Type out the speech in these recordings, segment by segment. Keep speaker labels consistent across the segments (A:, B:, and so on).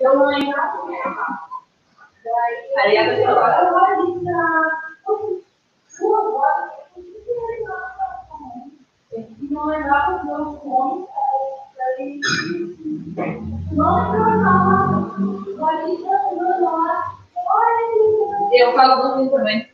A: Eu não lembro. Aí a pessoa não lembrava os meus nomes, aí não lembrava Eu falo do também.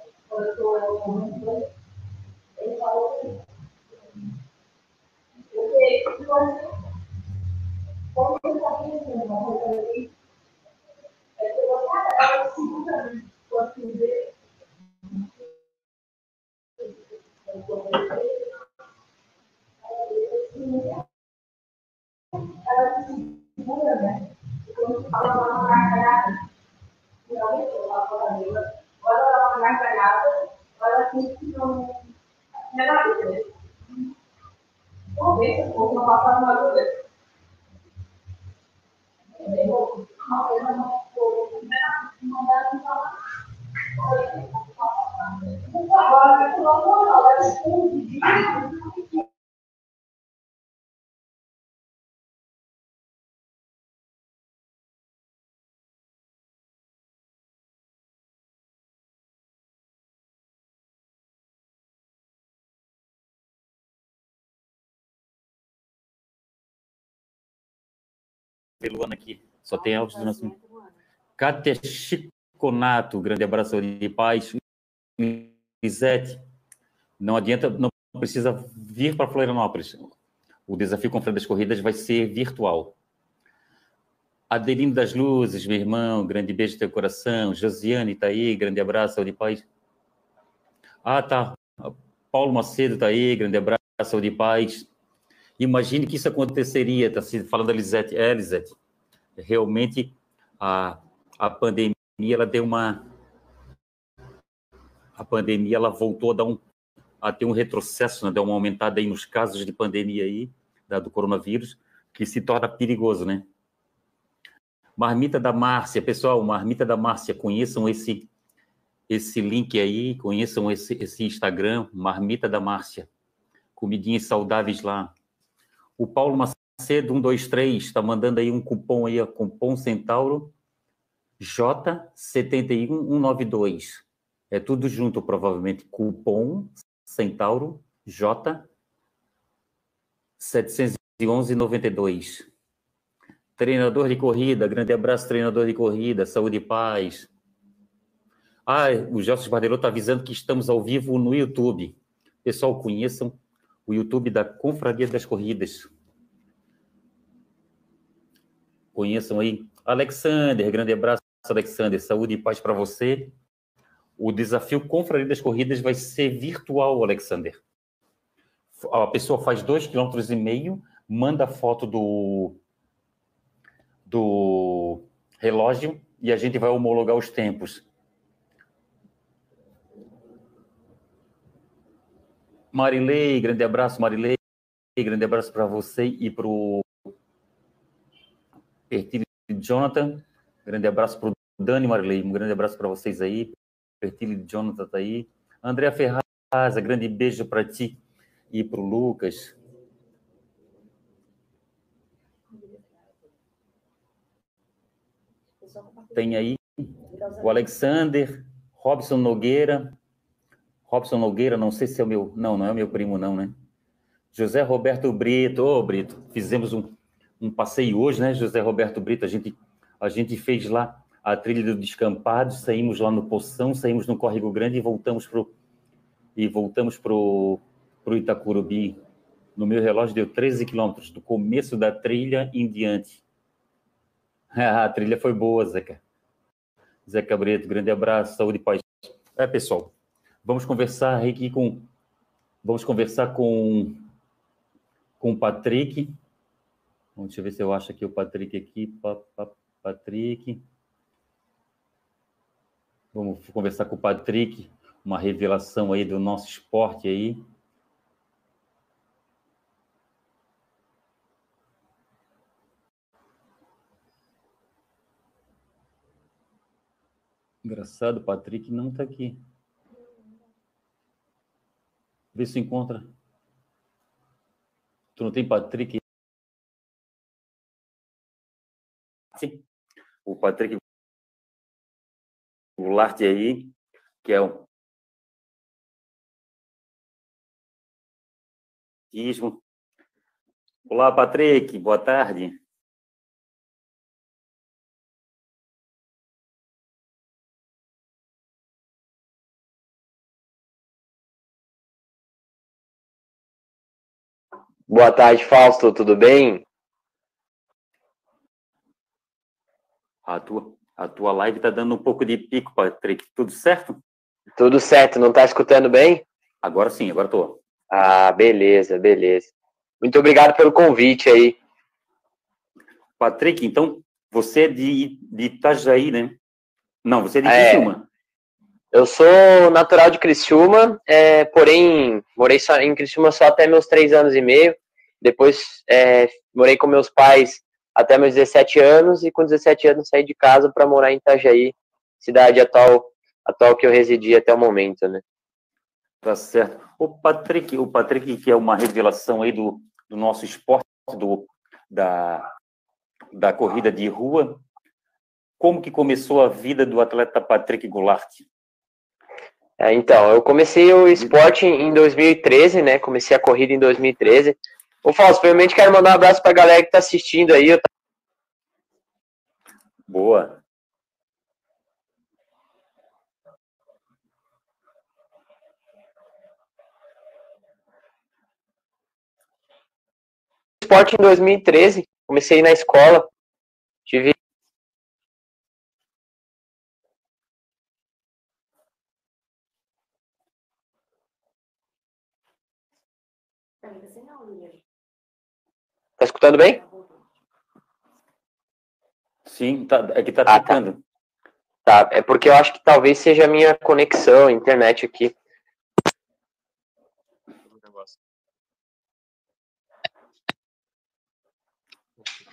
A: eu estou ele falou que porque eu sabia que não vai fazer é eu cada segunda quando ver ela se segura, né? Quando fala uma gargalhada, finalmente ela olha ela uma gargalhada, olha assim que não é nada. Vamos ver se o povo não passa na dúvida.
B: pelo ano aqui. Só tem áudio do nosso. Cátia Chiconato, grande abraço de paz. Lisete, não adianta, não precisa vir para Florianópolis. O desafio com das Corridas vai ser virtual. Adelino das Luzes, meu irmão, grande beijo no teu coração. Josiane está aí, grande abraço, de paz. Ah, tá. Paulo Macedo está aí, grande abraço, de paz. Imagine que isso aconteceria, está se falando da Lisete. É, Lisete, realmente a, a pandemia, ela deu uma... A pandemia, ela voltou a dar um, a ter um retrocesso, né? deu uma aumentada aí nos casos de pandemia aí, da, do coronavírus, que se torna perigoso, né? Marmita da Márcia, pessoal, Marmita da Márcia, conheçam esse esse link aí, conheçam esse, esse Instagram, Marmita da Márcia. Comidinhas saudáveis lá. O Paulo Macedo, 123, está mandando aí um cupom aí, cupom Centauro J71192. É tudo junto, provavelmente. Cupom Centauro J 711,92. Treinador de corrida, grande abraço, treinador de corrida, saúde e paz. Ah, o Gelson Bardelô está avisando que estamos ao vivo no YouTube. Pessoal, conheçam o YouTube da Confraria das Corridas. Conheçam aí. Alexander, grande abraço, Alexander. Saúde e paz para você. O desafio Confraria das Corridas vai ser virtual, Alexander. A pessoa faz dois quilômetros e meio, manda foto do, do relógio e a gente vai homologar os tempos. Marilei, grande abraço, Marilei. Grande abraço para você e para o Pertilho Jonathan. Grande abraço para o Dani Marilei. Um grande abraço para vocês aí. Pertilho Jonathan está aí. Andréa Ferraz, grande beijo para ti e para o Lucas. Tem aí o Alexander, Robson Nogueira, Robson Nogueira, não sei se é o meu. Não, não é o meu primo, não, né? José Roberto Brito. Ô, oh, Brito, fizemos um, um passeio hoje, né, José Roberto Brito? A gente, a gente fez lá a trilha do Descampado, saímos lá no Poção, saímos no Córrego Grande e voltamos pro e voltamos pro, pro Itacurubi. No meu relógio deu 13 quilômetros, do começo da trilha em diante. a trilha foi boa, Zeca. Zé Cabreto, grande abraço, saúde e paz. É, pessoal, vamos conversar aqui com. Vamos conversar com, com o Patrick. Deixa eu ver se eu acho aqui o Patrick aqui. Pa, pa, Patrick. Vamos conversar com o Patrick, uma revelação aí do nosso esporte aí. Engraçado, o Patrick não está aqui. Vê se encontra. Tu não tem Patrick? Sim. O Patrick Goulart aí, que é o Olá, Patrick, boa tarde.
C: Boa tarde, Fausto, tudo bem?
B: A tua, a tua live está dando um pouco de pico, Patrick. Tudo certo?
C: Tudo certo, não está escutando bem?
B: Agora sim, agora estou.
C: Ah, beleza, beleza. Muito obrigado pelo convite aí.
B: Patrick, então, você é de, de Itajaí, né? Não, você é de Criciúma.
C: É, eu sou natural de Criciúma, é, porém morei só, em Criciúma só até meus três anos e meio. Depois é, morei com meus pais até meus 17 anos e com 17 anos saí de casa para morar em Itajaí, cidade atual, atual que eu residi até o momento, né?
B: Tá certo. O Patrick, o Patrick que é uma revelação aí do, do nosso esporte, do, da, da corrida de rua. Como que começou a vida do atleta Patrick Goulart?
C: É, então, eu comecei o esporte em 2013, né? Comecei a corrida em 2013. Ô, Fausto, primeiramente quero mandar um abraço pra galera que tá assistindo aí.
B: Boa.
C: Esporte em 2013, comecei na escola, tive Tá escutando bem?
B: Sim, tá, é que tá ah, Tá.
C: tá, é porque eu acho que talvez seja a minha conexão, internet aqui.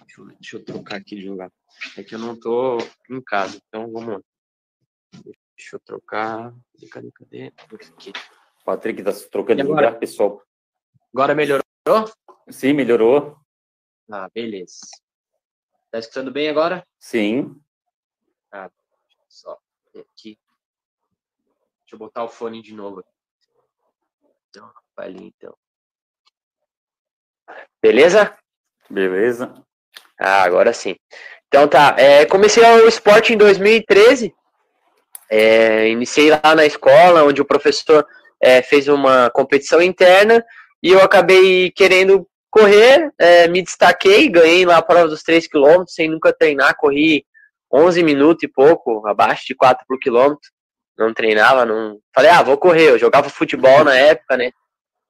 C: Deixa eu, deixa eu trocar aqui de lugar. É que eu não tô em casa, então vamos. Deixa eu trocar. Cadê, cadê? Aqui.
B: Patrick tá trocando de lugar, pessoal.
C: Agora melhorou?
B: Sim, melhorou.
C: Ah, beleza. Tá escutando bem agora?
B: Sim.
C: Ah, só aqui. Deixa eu botar o fone de novo. Então, ali então. Beleza?
B: Beleza.
C: Ah, agora sim. Então tá, é, comecei o esporte em 2013. É, iniciei lá na escola, onde o professor é, fez uma competição interna e eu acabei querendo correr, é, me destaquei, ganhei lá a prova dos 3 km, sem nunca treinar, corri 11 minutos e pouco, abaixo de 4 por quilômetro, não treinava, não... Falei, ah, vou correr, eu jogava futebol na época, né,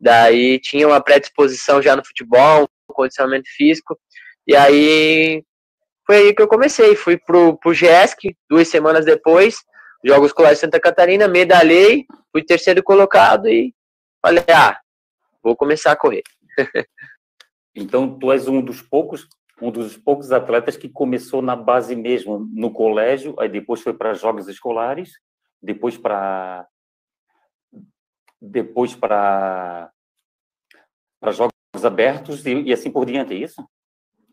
C: daí tinha uma predisposição já no futebol, um condicionamento físico, e aí foi aí que eu comecei, fui pro, pro GESC, duas semanas depois, Jogos Escolares Santa Catarina, medalhei, fui terceiro colocado e falei, ah, vou começar a correr.
B: Então, tu és um dos poucos, um dos poucos atletas que começou na base mesmo, no colégio, aí depois foi para jogos escolares, depois para depois para para jogos abertos e, e, assim por diante, é isso?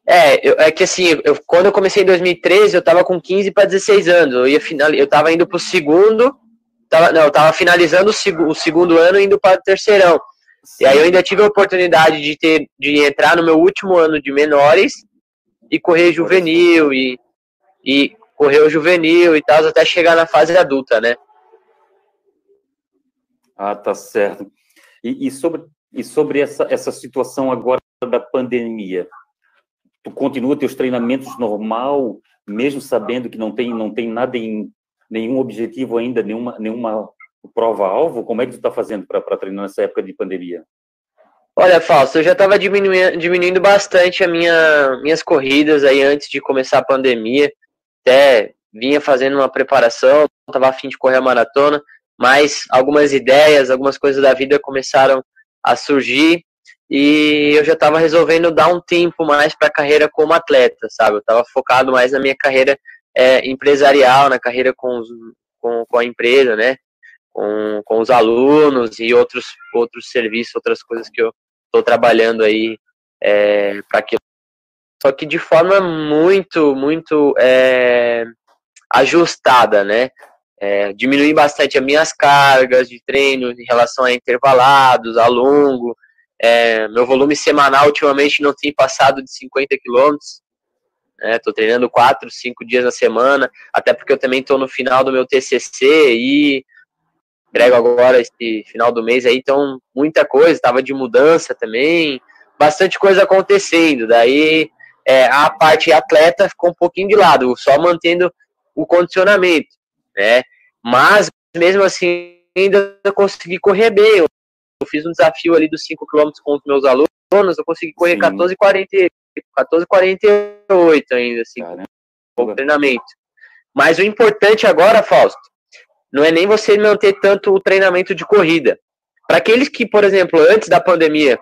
C: É, eu, é que assim, eu, quando eu comecei em 2013, eu estava com 15 para 16 anos, eu ia final, eu estava indo para o segundo, tava, não, eu estava finalizando o, seg, o segundo ano indo para o terceirão. E aí eu ainda tive a oportunidade de ter de entrar no meu último ano de menores e correr juvenil e, e correr o juvenil e tal, até chegar na fase adulta, né?
B: Ah, tá certo. E, e sobre, e sobre essa, essa situação agora da pandemia, tu continua teus treinamentos normal, mesmo sabendo que não tem, não tem nada em, nenhum objetivo ainda, nenhuma, nenhuma prova-alvo? Como é que tu está fazendo para treinar nessa época de pandemia?
C: Olha, Fausto, eu já estava diminuindo, diminuindo bastante a minha, minhas corridas aí antes de começar a pandemia. Até vinha fazendo uma preparação, estava afim de correr a maratona, mas algumas ideias, algumas coisas da vida começaram a surgir e eu já estava resolvendo dar um tempo mais para a carreira como atleta, sabe? Eu estava focado mais na minha carreira é, empresarial, na carreira com, os, com, com a empresa, né? Com, com os alunos e outros, outros serviços, outras coisas que eu estou trabalhando aí é, para aquilo. Só que de forma muito, muito é, ajustada, né? É, diminuir bastante as minhas cargas de treino em relação a intervalados, a longo. É, meu volume semanal ultimamente não tem passado de 50 quilômetros. Estou né? treinando 4, 5 dias na semana, até porque eu também estou no final do meu TCC e entrego agora esse final do mês aí, então muita coisa, estava de mudança também, bastante coisa acontecendo. Daí é, a parte atleta ficou um pouquinho de lado, só mantendo o condicionamento, né? Mas mesmo assim ainda consegui correr bem. Eu, fiz um desafio ali dos 5 km com os meus alunos, eu consegui correr 14,40, 14,48 ainda assim, com o treinamento. Mas o importante agora, Fausto, não é nem você manter tanto o treinamento de corrida. Para aqueles que, por exemplo, antes da pandemia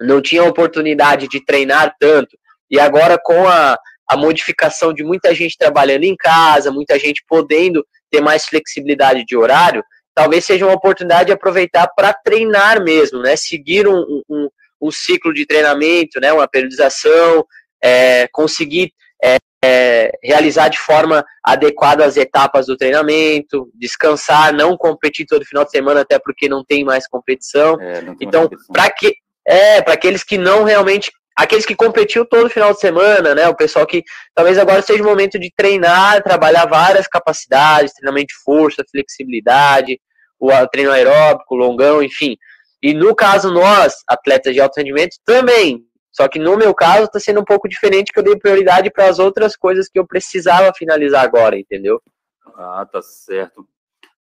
C: não tinham oportunidade de treinar tanto, e agora com a, a modificação de muita gente trabalhando em casa, muita gente podendo ter mais flexibilidade de horário, talvez seja uma oportunidade de aproveitar para treinar mesmo, né? Seguir um, um, um, ciclo de treinamento, né? Uma periodização, é, conseguir é, é, realizar de forma adequada as etapas do treinamento, descansar, não competir todo final de semana, até porque não tem mais competição. É, tem então, para que é, para aqueles que não realmente aqueles que competiu todo final de semana, né? O pessoal que talvez agora seja o momento de treinar, trabalhar várias capacidades, treinamento de força, flexibilidade, o treino aeróbico, longão, enfim. E no caso nós, atletas de alto rendimento, também. Só que no meu caso está sendo um pouco diferente que eu dei prioridade para as outras coisas que eu precisava finalizar agora, entendeu?
B: Ah, tá certo.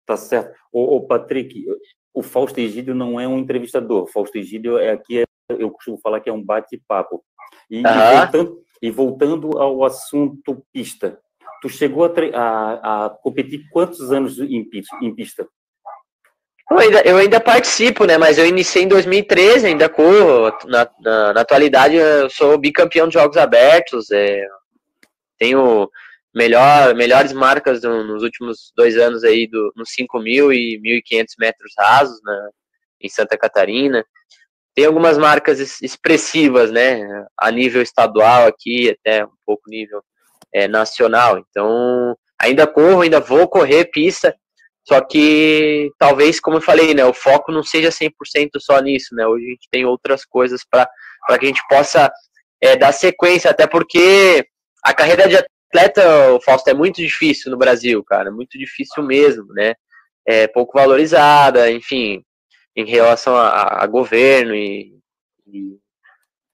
B: Tá certo. Ô, ô Patrick, o Fausto Egídio não é um entrevistador. O Fausto Egídio é aqui eu costumo falar que é um bate-papo. E, uhum. e, voltando, e, voltando, ao assunto pista, tu chegou a, a, a competir quantos anos em, em pista?
C: Eu ainda, eu ainda, participo, né? Mas eu iniciei em 2013, ainda corro. Na, na, na atualidade, eu sou bicampeão de Jogos Abertos. É, tenho melhor, melhores marcas no, nos últimos dois anos aí do, nos 5 mil e 1.500 metros rasos né, em Santa Catarina tem algumas marcas expressivas, né, a nível estadual aqui, até um pouco nível é, nacional. Então, ainda corro, ainda vou correr pista, só que talvez, como eu falei, né, o foco não seja 100% só nisso, né, hoje a gente tem outras coisas para que a gente possa é, dar sequência, até porque a carreira de atleta, Fausto, é muito difícil no Brasil, cara, muito difícil mesmo, né, é pouco valorizada, enfim, em relação a, a governo e, e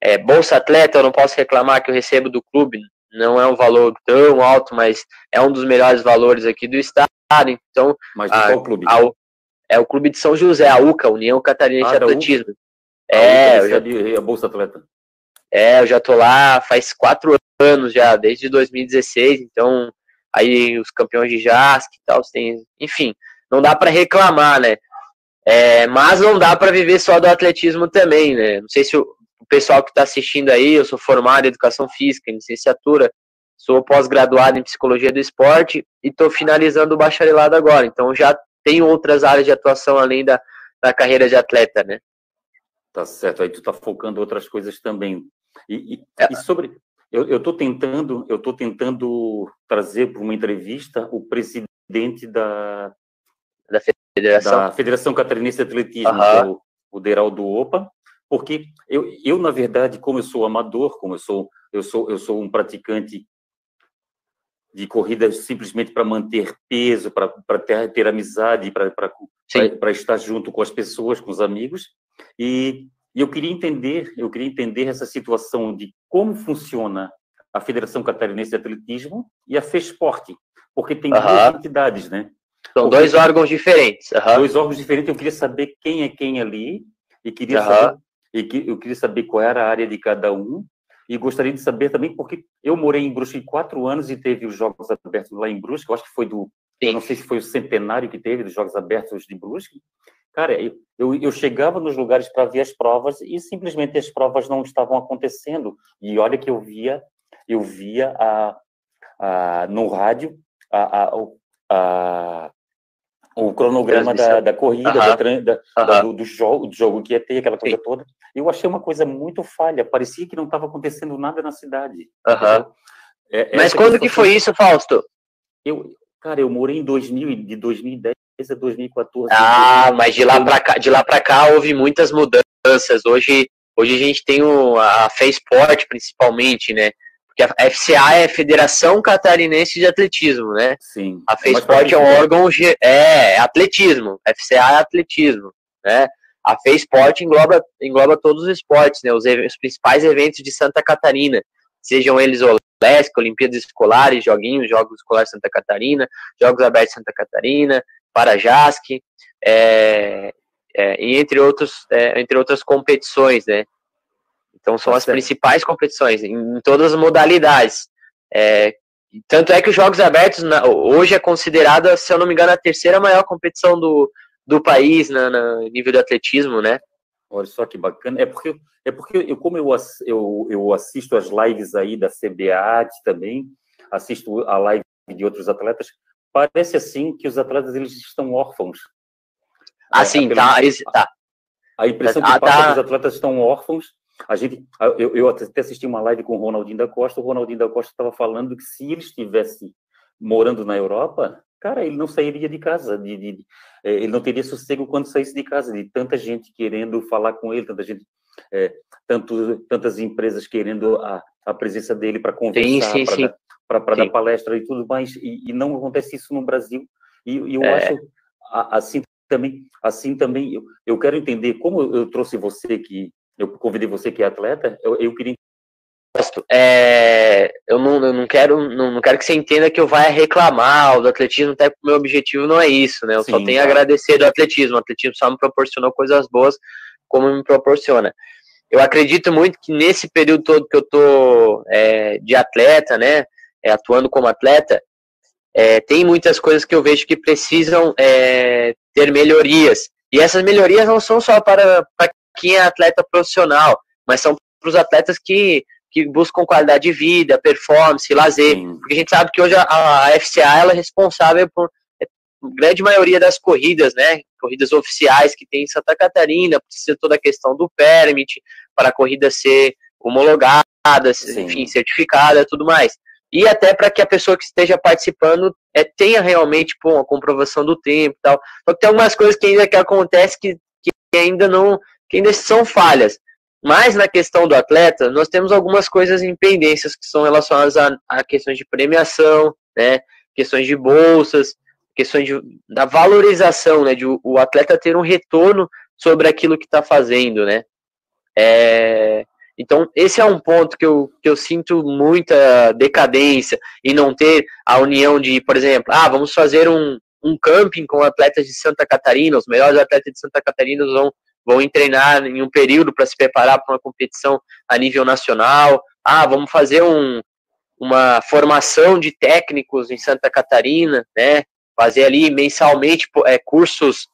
C: é, bolsa atleta, eu não posso reclamar que eu recebo do clube, não é um valor tão alto, mas é um dos melhores valores aqui do estado. Então,
B: mas a, qual clube?
C: A, é o clube de São José, a UCA, União Catarinense ah, de Atletismo.
B: É, eu já, a bolsa atleta.
C: É, eu já tô lá faz quatro anos já, desde 2016. Então, aí os campeões de JASC e tal, tem, enfim, não dá para reclamar, né? É, mas não dá para viver só do atletismo também, né? Não sei se o, o pessoal que está assistindo aí, eu sou formado em educação física, em licenciatura, sou pós-graduado em psicologia do esporte e estou finalizando o bacharelado agora. Então já tenho outras áreas de atuação além da, da carreira de atleta, né?
B: Tá certo. Aí tu tá focando outras coisas também. E, e, é. e sobre, eu estou tentando, eu tô tentando trazer para uma entrevista o presidente da
C: da Federação,
B: da Federação Catarinense de Atletismo, uhum. o, o Deraldo Opa, porque eu, eu, na verdade, como eu sou amador, como eu sou, eu sou, eu sou um praticante de corrida simplesmente para manter peso, para ter, ter amizade, para estar junto com as pessoas, com os amigos, e, e eu queria entender, eu queria entender essa situação de como funciona a Federação Catarinense de Atletismo e a FESPORT, porque tem
C: Aham.
B: duas entidades, né?
C: São
B: Porque-
C: dois órgãos diferentes. aham.
B: Dois órgãos diferentes, eu queria saber quem é quem ali, e queria
C: Aham.
B: saber, e que, eu queria saber qual era a área de cada um, e gostaria de saber também, porque eu morei em Brusque quatro anos e teve os Jogos Abertos lá em Brusque, eu acho que foi do, eu não sei se foi o centenário que teve dos Jogos Abertos de Brusque. Cara, eu, eu, chegava nos lugares para ver as provas e simplesmente as provas não estavam acontecendo. E olha que eu via, eu via a, a, no rádio a, a, a, o cronograma da, da corrida, da, da, do, do jogo, do jogo que ia ter, aquela coisa
C: Sim.
B: toda. Eu achei uma coisa muito falha, parecia que não estava acontecendo nada na cidade. É-
C: Mas quando que foi isso, Fausto?
B: Eu, cara, eu morei em 2000, e de 2010 a 2014.
C: Ah, mas de lá para cá, de lá para cá houve muitas mudanças. Hoje, hoje a gente tem o, a FESPORT principalmente, né? Porque a FCA é a Federação Catarinense de Atletismo, né?
B: Sim.
C: A
B: É
C: FESPORT é um órgão é, é atletismo. FCA é atletismo, né? A FESPORT engloba engloba todos os esportes, né? Os, os principais eventos de Santa Catarina, sejam eles OLESC, Olimpíadas Escolares, Joguinhos, Jogos Escolares Santa Catarina, Jogos Abertos Santa Catarina, Parajasc, é, é, e entre outros, é, entre outras competições, né? Então são
B: Tá
C: as principais competições em, todas as modalidades. É, tanto é que os Jogos Abertos na- hoje é considerada, se eu não me engano, a terceira maior competição do, do país na, na nível de atletismo, né?
B: Olha só que bacana. É porque, é porque eu, como eu, eu, eu assisto as lives aí da CBAT também, assisto a live de outros atletas, parece assim que os atletas eles estão órfãos.
C: Assim,
B: É,
C: tá, esse- tá.
B: A impressão
C: Ah,
B: que passa
C: tá.
B: é que os atletas estão órfãos. A gente, eu, eu até assisti uma live com o Ronaldinho da Costa. O Ronaldinho da Costa estava falando que se ele estivesse morando na Europa, cara, ele não sairia de casa. De, de- de- eh, ele não teria sossego quando saísse de casa. De tanta gente querendo falar com ele, tanta gente, eh, tanto, tantas empresas querendo a, a presença dele para conversar, para dar, dar palestra e tudo mais. E, e não acontece isso no Brasil. E, e eu
C: É.
B: acho assim também, assim também, eu, eu quero entender como eu trouxe você que eu convidei você que é atleta, eu, eu queria.
C: É, eu, não, eu não quero não, não quero que você entenda que eu vá reclamar do atletismo, até porque o meu objetivo não é isso, né? Eu só
B: Sim,
C: tenho a
B: claro.
C: agradecer do atletismo. O atletismo só me proporcionou coisas boas, como me proporciona. Eu acredito muito que nesse período todo que eu tô é, de atleta, né? é, atuando como atleta, é, tem muitas coisas que eu vejo que precisam é, ter melhorias. E essas melhorias não são só para, para quem é atleta profissional, mas são para os atletas que, que buscam qualidade de vida, performance, lazer.
B: Sim,
C: Porque a gente sabe que hoje a, a FCA ela é responsável por é, grande maioria das corridas, né? Corridas oficiais que tem em Santa Catarina, precisa toda a questão do permit para a corrida ser homologada,
B: Sim.
C: enfim, certificada, tudo mais. E até para que a pessoa que esteja participando é, tenha realmente pô, uma comprovação do tempo e tal. Só que tem algumas coisas que ainda que acontece que, que ainda não, que ainda são falhas. Mas na questão do atleta, nós temos algumas coisas em pendências que são relacionadas a, a questões de premiação, né, questões de bolsas, questões de, da valorização, né, de o, o atleta ter um retorno sobre aquilo que está fazendo, né. É, então, esse é um ponto que eu, que eu sinto muita decadência e não ter a união de, por exemplo, ah, vamos fazer um, um camping com atletas de Santa Catarina, os melhores atletas de Santa Catarina vão, vão treinar em um período para se preparar para uma competição a nível nacional. Ah, vamos fazer um, uma formação de técnicos em Santa Catarina, né? Fazer ali mensalmente é, cursos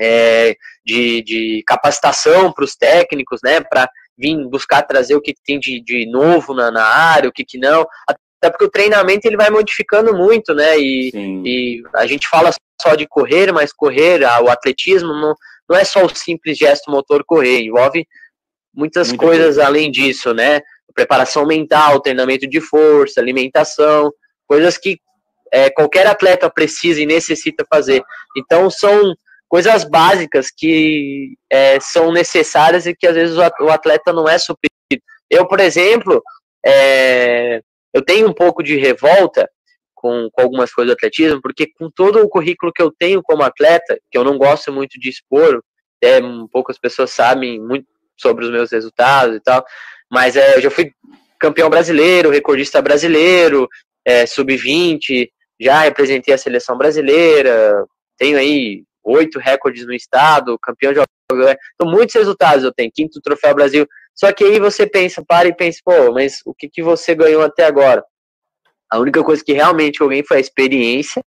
C: é, de, de capacitação para os técnicos, né? Para vir buscar trazer o que, tem de, de novo na, na área, o que, que não. Até porque o treinamento ele vai modificando muito, né? E, e a gente fala só de correr, mas correr, o atletismo não, não é só o simples gesto motor correr, envolve muitas
B: Muita
C: coisas
B: coisa.
C: além disso, né? Preparação mental, treinamento de força, alimentação, coisas que é, qualquer atleta precisa e necessita fazer. Então são coisas básicas que é, são necessárias e que às vezes o atleta não é suprido. Eu, por exemplo, é, eu tenho um pouco de revolta com, com, algumas coisas do atletismo, porque com todo o currículo que eu tenho como atleta, que eu não gosto muito de expor, é, poucas pessoas sabem muito sobre os meus resultados e tal, mas é, eu já fui campeão brasileiro, recordista brasileiro, é, sub-20, já representei a seleção brasileira, tenho aí oito recordes no estado, campeão de então muitos resultados eu tenho, quinto troféu Brasil. Só que aí você pensa, para e pensa, pô, mas o que, que você ganhou até agora? A única coisa que realmente ganhei foi a experiência,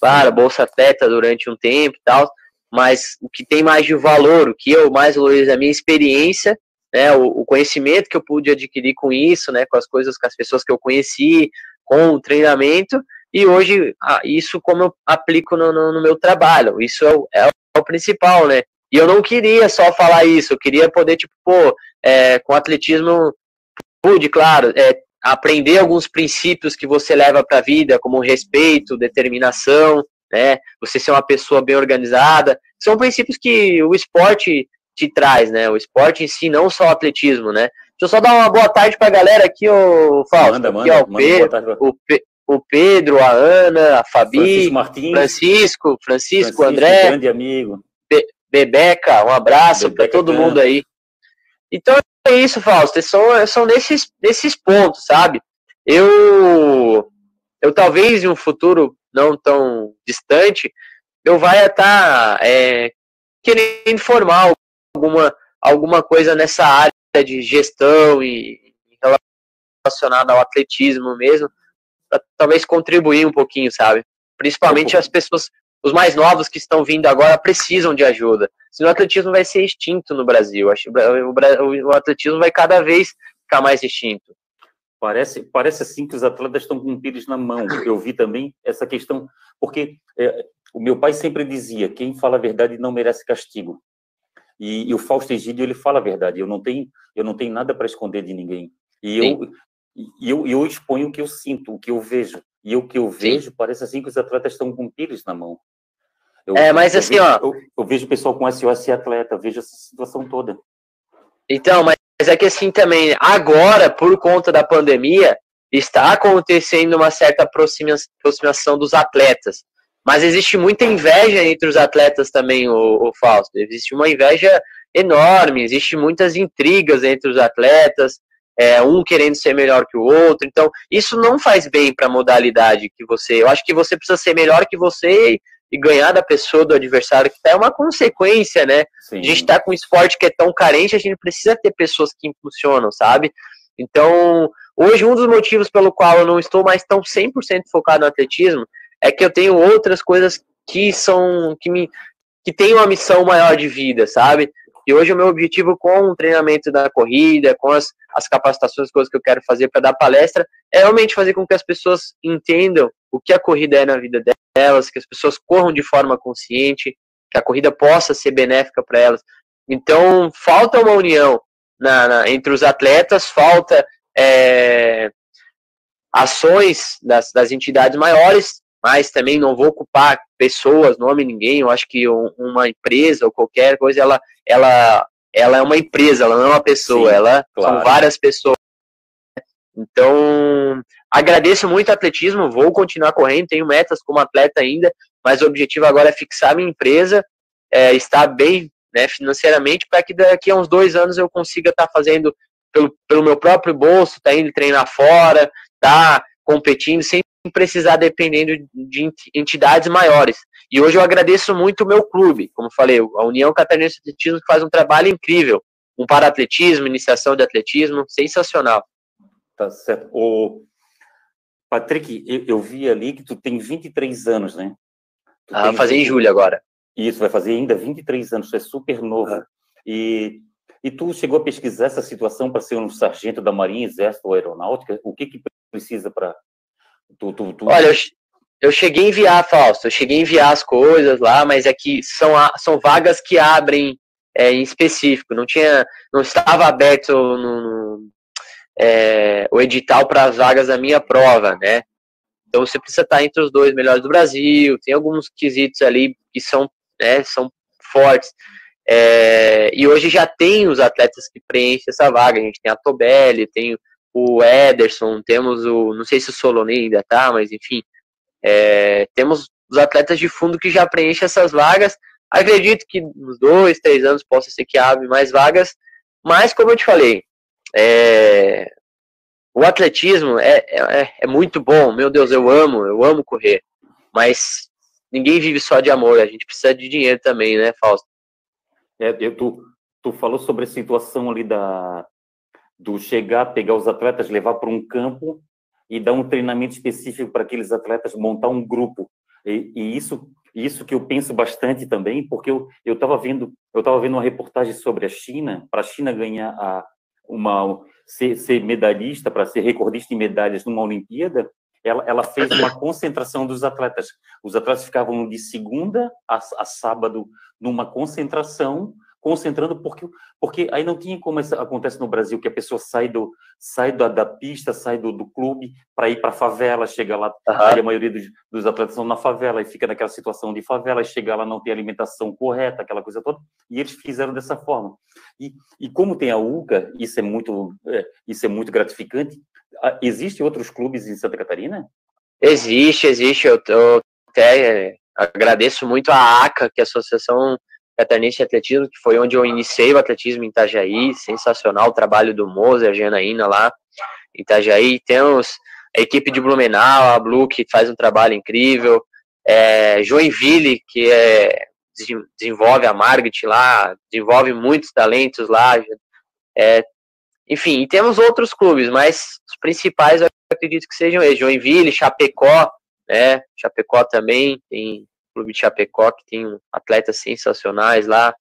C: claro, bolsa atleta durante um tempo e tal, mas o que tem mais de valor, o que eu mais valorizo é a minha experiência, né, o, o, conhecimento que eu pude adquirir com isso, né, com as coisas, com as pessoas que eu conheci, com o treinamento, e hoje isso como eu aplico no, no, no meu trabalho, isso é o, é o principal, né, e eu não queria só falar isso, eu queria poder, tipo, pô, é, com atletismo, pude, claro, é, aprender alguns princípios que você leva para a vida, como respeito, determinação, né? Você ser uma pessoa bem organizada. São princípios que o esporte te traz, né? O esporte em si, não só o atletismo, né? Deixa eu só dar uma boa tarde para a galera aqui, o Fausto. Manda, aqui, manda, ó, o, Pedro, o, Pe o Pedro, a Ana, a Fabi, Francisco, Martins, Francisco, Francisco, Francisco André.
B: Grande amigo.
C: Be Bebeca, um abraço para todo mundo aí. Então é isso, Fausto. São, são nesses, nesses pontos, sabe? Eu, eu talvez em um futuro não tão distante, eu vá estar é, querendo formar alguma, alguma coisa nessa área de gestão e relacionada ao atletismo mesmo, para talvez contribuir um pouquinho, sabe? Principalmente as pessoas, os mais novos que estão vindo agora precisam de ajuda. Senão o atletismo vai ser extinto no Brasil. O, atletismo vai cada vez ficar mais extinto.
B: Parece, parece assim que os atletas estão com pires na mão. Eu vi também essa questão, porque é, o meu pai sempre dizia: quem fala a verdade não merece castigo. E, e o Fausto Egídio ele fala a verdade. Eu não tenho, eu não tenho nada para esconder de ninguém. E eu, e eu, eu exponho o que eu sinto, o que eu vejo. E o que eu vejo Sim. parece assim que os atletas estão com pires na mão.
C: Eu, é, mas assim,
B: vejo,
C: ó.
B: Eu, eu, vejo o pessoal com SOS atleta, vejo essa situação toda.
C: Então, mas é que assim também, agora, por conta da pandemia, está acontecendo uma certa aproximação dos atletas. Mas existe muita inveja entre os atletas também, o, o Fausto. Existe uma inveja enorme, existe muitas intrigas entre os atletas, é, um querendo ser melhor que o outro. Então, isso não faz bem para a modalidade que você. Eu acho que você precisa ser melhor que você e ganhar da pessoa, do adversário, que é uma consequência, né? Sim. A gente está com um esporte que é tão carente, a gente precisa ter pessoas que impulsionam, sabe? Então, hoje, um dos motivos pelo qual eu não estou mais tão 100% focado no atletismo é que eu tenho outras coisas que são, que me, que tem uma missão maior de vida, sabe? E hoje o meu objetivo com o treinamento da corrida, com as, as capacitações, coisas que eu quero fazer para dar palestra, é realmente fazer com que as pessoas entendam o que a corrida é na vida delas, que as pessoas corram de forma consciente, que a corrida possa ser benéfica para elas. Então, falta uma união na, na, entre os atletas, falta é, ações das, das entidades maiores, mas também não vou ocupar pessoas, nome ninguém. Eu acho que uma empresa ou qualquer coisa, ela, ela, ela é uma empresa, ela não é uma pessoa, Sim, ela claro. são várias pessoas. Então, agradeço muito o atletismo, vou continuar correndo, tenho metas como atleta ainda, mas o objetivo agora é fixar minha empresa, é, estar bem né, financeiramente, para que daqui a uns dois anos eu consiga estar tá fazendo pelo, pelo meu próprio bolso, tá indo treinar fora, tá competindo, sem precisar dependendo de entidades maiores. E hoje eu agradeço muito o meu clube, como falei, a União Catarinense de Atletismo que faz um trabalho incrível, um para atletismo, iniciação de atletismo, sensacional.
B: Tá certo. O Patrick, eu, eu, vi ali que tu tem 23 anos, né?
C: Tu ah, vai fazer em julho agora.
B: Isso, vai fazer ainda 23 anos, tu é super novo. Ah. E, e tu chegou a pesquisar essa situação para ser um sargento da Marinha, Exército ou Aeronáutica? O que que precisa para...
C: Tu, tu, tu... Olha, eu, eu cheguei a enviar, Fausto, eu cheguei a enviar as coisas lá, mas é que são, são vagas que abrem é, em específico, não tinha, não estava aberto no, no é, o edital para as vagas da minha prova, né? Então você precisa estar entre os dois melhores do Brasil, tem alguns quesitos ali que são, né, são fortes. É, e hoje já tem os atletas que preenchem essa vaga. A gente tem a Tobelli, tem o Ederson, temos o. Não sei se o Solonei ainda tá, mas enfim. É, temos os atletas de fundo que já preenchem essas vagas. Acredito que nos dois, três anos possa ser que abre mais vagas. Mas, como eu te falei, é, o atletismo é, é, é muito bom, meu Deus, eu amo, eu amo correr, mas ninguém vive só de amor, a gente precisa de dinheiro também, né, Fausto?
B: É, eu, tu, tu falou sobre a situação ali da, do chegar, pegar os atletas, levar para um campo e dar um treinamento específico para aqueles atletas, montar um grupo. E, e isso, isso que eu penso bastante também, porque eu eu estava vendo eu estava vendo uma reportagem sobre a China, para a China ganhar a, uma ser, ser medalhista, para ser recordista em medalhas numa Olimpíada, ela, ela fez uma concentração dos atletas. Os atletas ficavam de segunda a, a sábado numa concentração concentrando porque porque aí não tinha como isso acontece no Brasil que a pessoa sai do sai da, da pista sai do, do clube para ir para a favela chega lá uhum. a maioria dos, dos, atletas estão na favela e fica naquela situação de favela e chega lá não tem alimentação correta aquela coisa toda e eles fizeram dessa forma e, e como tem a UCA isso é muito é, isso é muito gratificante existem outros clubes em Santa Catarina
C: existe existe eu, eu até é, agradeço muito a ACA que é a associação Catarinense de Atletismo, que foi onde eu iniciei o atletismo em Itajaí, sensacional o trabalho do a Janaína lá em Itajaí. Temos a equipe de Blumenau, a Blue, que faz um trabalho incrível, é, Joinville, que é, desenvolve a Margit lá, desenvolve muitos talentos lá, é, enfim, e temos outros clubes, mas os principais eu acredito que sejam eles, Joinville, Chapecó, né, Chapecó também tem Clube de Chapecó, que tem atletas sensacionais lá.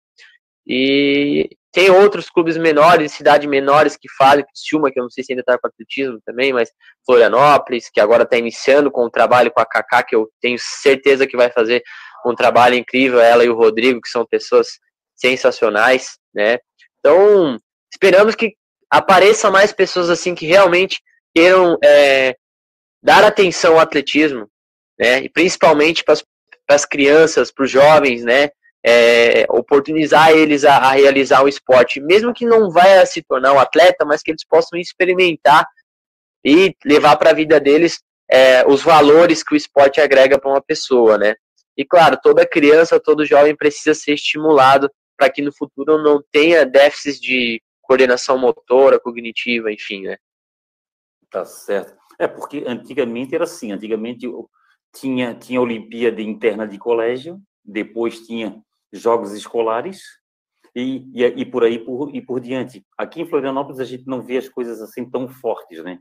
C: E tem outros clubes menores, cidades menores que fazem, Criciúma, que eu não sei se ainda está com atletismo também, mas Florianópolis, que agora está iniciando com o trabalho com a Kaká, que eu tenho certeza que vai fazer um trabalho incrível, ela e o Rodrigo, que são pessoas sensacionais, né? Então, esperamos que apareçam mais pessoas assim que realmente queiram é, dar atenção ao atletismo, né? E principalmente para as para as crianças, para os jovens, né? É, oportunizar eles a, a, realizar o esporte, mesmo que não vai se tornar um atleta, mas que eles possam experimentar e levar para a vida deles é, os valores que o esporte agrega para uma pessoa, né? E claro, toda criança, todo jovem precisa ser estimulado para que no futuro não tenha déficits de coordenação motora, cognitiva, enfim, né?
B: Tá certo. É porque antigamente era assim, antigamente tinha, tinha Olimpíada interna de colégio, depois tinha jogos escolares e, e, e, por aí por, e por diante. Aqui em Florianópolis a gente não vê as coisas assim tão fortes, né?